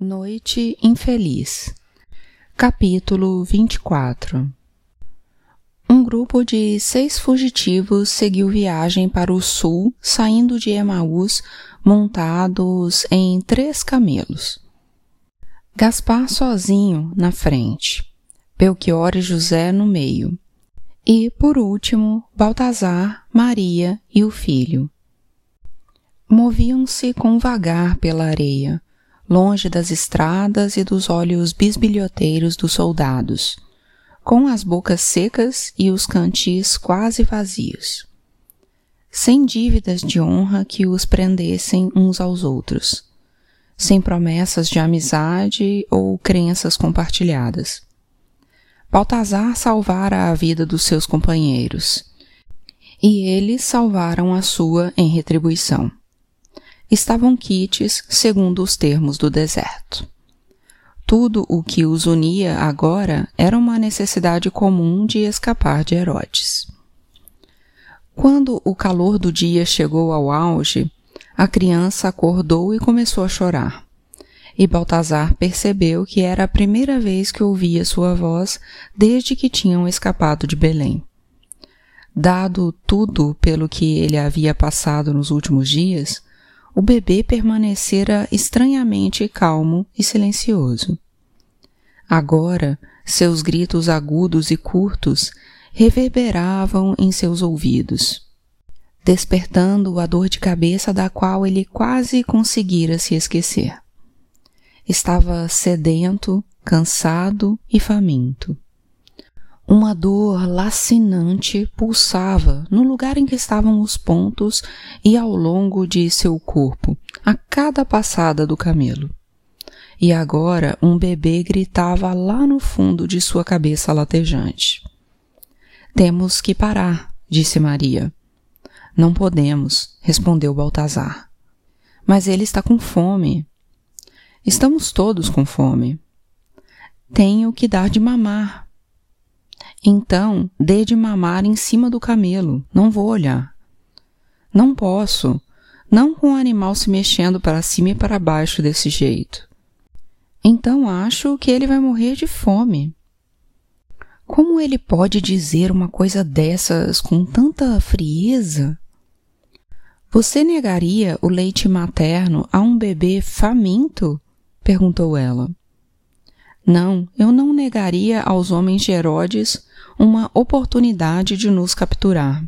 Noite Infeliz Capítulo 24 Um grupo de seis fugitivos seguiu viagem para o sul, saindo de Emaús, montados em três camelos. Gaspar sozinho na frente, Belchior e José no meio, e, por último, Baltazar, Maria e o filho. Moviam-se com vagar pela areia, longe das estradas e dos olhos bisbilhoteiros dos soldados, com as bocas secas e os cantis quase vazios. Sem dívidas de honra que os prendessem uns aos outros, sem promessas de amizade ou crenças compartilhadas. Baltazar salvara a vida dos seus companheiros, e eles salvaram a sua em retribuição estavam quites segundo os termos do deserto. Tudo o que os unia agora era uma necessidade comum de escapar de Herodes. Quando o calor do dia chegou ao auge, a criança acordou e começou a chorar. E Baltazar percebeu que era a primeira vez que ouvia sua voz desde que tinham escapado de Belém. Dado tudo pelo que ele havia passado nos últimos dias, o bebê permanecera estranhamente calmo e silencioso. Agora, seus gritos agudos e curtos reverberavam em seus ouvidos, despertando a dor de cabeça da qual ele quase conseguira se esquecer. Estava sedento, cansado e faminto. Uma dor lacinante pulsava no lugar em que estavam os pontos e ao longo de seu corpo, a cada passada do camelo. E agora um bebê gritava lá no fundo de sua cabeça latejante. Temos que parar, disse Maria. Não podemos, respondeu Baltazar. Mas ele está com fome. Estamos todos com fome. Tenho que dar de mamar, então, dê de mamar em cima do camelo, não vou olhar. Não posso, não com o animal se mexendo para cima e para baixo desse jeito. Então acho que ele vai morrer de fome. Como ele pode dizer uma coisa dessas com tanta frieza? Você negaria o leite materno a um bebê faminto? perguntou ela. Não, eu não negaria aos homens de Herodes uma oportunidade de nos capturar.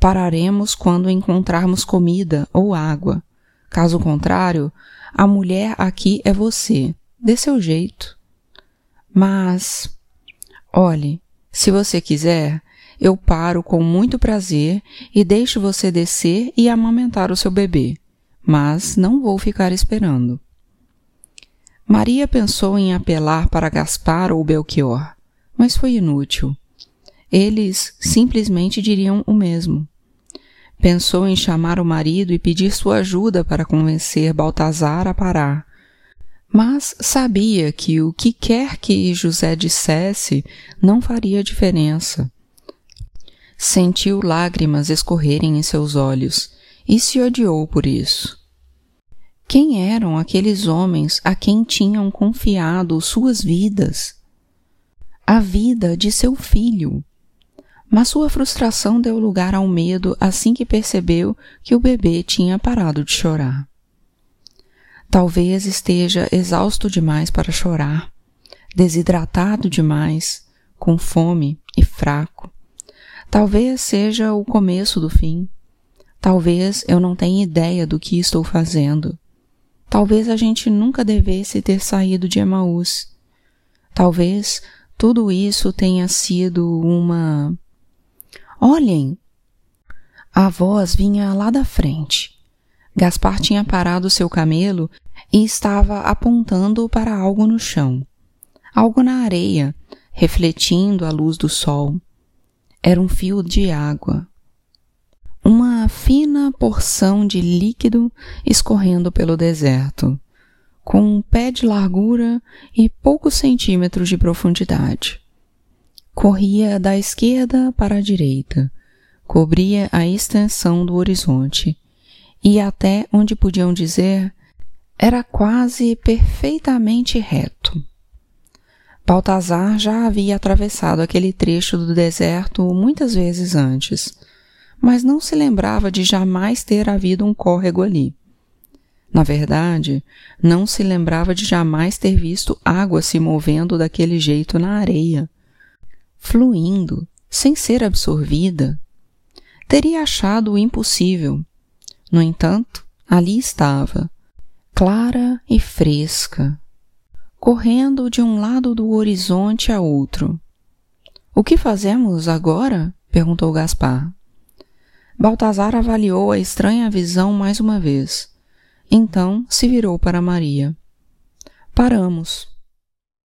Pararemos quando encontrarmos comida ou água. Caso contrário, a mulher aqui é você, dê seu jeito. Mas, olhe, se você quiser, eu paro com muito prazer e deixo você descer e amamentar o seu bebê, mas não vou ficar esperando. Maria pensou em apelar para Gaspar ou Belchior, mas foi inútil. Eles simplesmente diriam o mesmo. Pensou em chamar o marido e pedir sua ajuda para convencer Baltazar a parar. Mas sabia que o que quer que José dissesse não faria diferença. Sentiu lágrimas escorrerem em seus olhos e se odiou por isso. Quem eram aqueles homens a quem tinham confiado suas vidas? A vida de seu filho. Mas sua frustração deu lugar ao medo assim que percebeu que o bebê tinha parado de chorar. Talvez esteja exausto demais para chorar, desidratado demais, com fome e fraco. Talvez seja o começo do fim. Talvez eu não tenha ideia do que estou fazendo. Talvez a gente nunca devesse ter saído de Emaús. Talvez tudo isso tenha sido uma. Olhem! A voz vinha lá da frente. Gaspar tinha parado seu camelo e estava apontando para algo no chão. Algo na areia, refletindo a luz do sol. Era um fio de água fina porção de líquido escorrendo pelo deserto, com um pé de largura e poucos centímetros de profundidade. Corria da esquerda para a direita, cobria a extensão do horizonte e até onde podiam dizer Era quase perfeitamente reto. Baltazar já havia atravessado aquele trecho do deserto muitas vezes antes, mas não se lembrava de jamais ter havido um córrego ali. Na verdade, não se lembrava de jamais ter visto água se movendo daquele jeito na areia, fluindo, sem ser absorvida. Teria achado o impossível. No entanto, ali estava, clara e fresca, correndo de um lado do horizonte a outro. O que fazemos agora? perguntou Gaspar. Baltazar avaliou a estranha visão mais uma vez. Então se virou para Maria. Paramos.